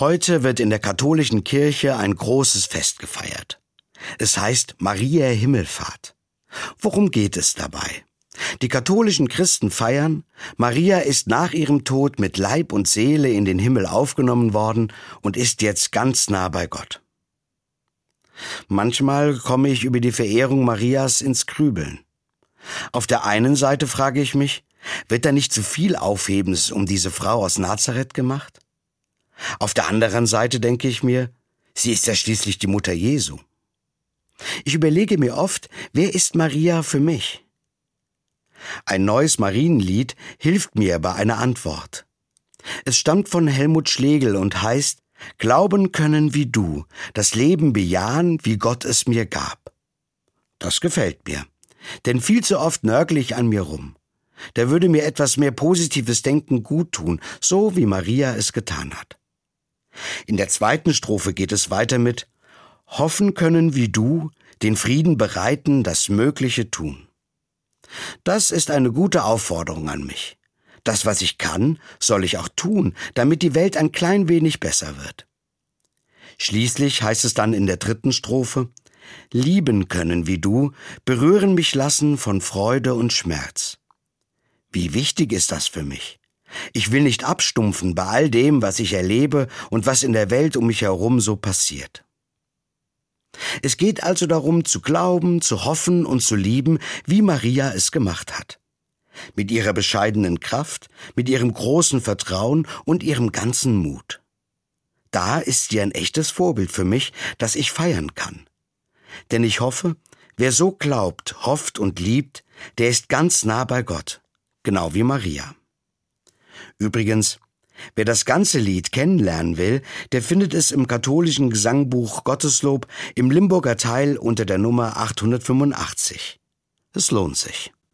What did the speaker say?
Heute wird in der katholischen Kirche ein großes Fest gefeiert. Es heißt Maria Himmelfahrt. Worum geht es dabei? Die katholischen Christen feiern, Maria ist nach ihrem Tod mit Leib und Seele in den Himmel aufgenommen worden und ist jetzt ganz nah bei Gott. Manchmal komme ich über die Verehrung Marias ins Grübeln. Auf der einen Seite frage ich mich, wird da nicht zu viel Aufhebens um diese Frau aus Nazareth gemacht? Auf der anderen Seite denke ich mir, sie ist ja schließlich die Mutter Jesu. Ich überlege mir oft, wer ist Maria für mich? Ein neues Marienlied hilft mir bei einer Antwort. Es stammt von Helmut Schlegel und heißt Glauben können wie du, das Leben bejahen, wie Gott es mir gab. Das gefällt mir, denn viel zu oft nörgel ich an mir rum. Da würde mir etwas mehr positives Denken gut tun, so wie Maria es getan hat. In der zweiten Strophe geht es weiter mit Hoffen können wie du, den Frieden bereiten, das Mögliche tun. Das ist eine gute Aufforderung an mich. Das, was ich kann, soll ich auch tun, damit die Welt ein klein wenig besser wird. Schließlich heißt es dann in der dritten Strophe, Lieben können wie du, berühren mich lassen von Freude und Schmerz. Wie wichtig ist das für mich? Ich will nicht abstumpfen bei all dem, was ich erlebe und was in der Welt um mich herum so passiert. Es geht also darum, zu glauben, zu hoffen und zu lieben, wie Maria es gemacht hat. Mit ihrer bescheidenen Kraft, mit ihrem großen Vertrauen und ihrem ganzen Mut. Da ist sie ein echtes Vorbild für mich, das ich feiern kann. Denn ich hoffe, wer so glaubt, hofft und liebt, der ist ganz nah bei Gott, genau wie Maria. Übrigens, wer das ganze Lied kennenlernen will, der findet es im katholischen Gesangbuch Gotteslob im Limburger Teil unter der Nummer 885. Es lohnt sich.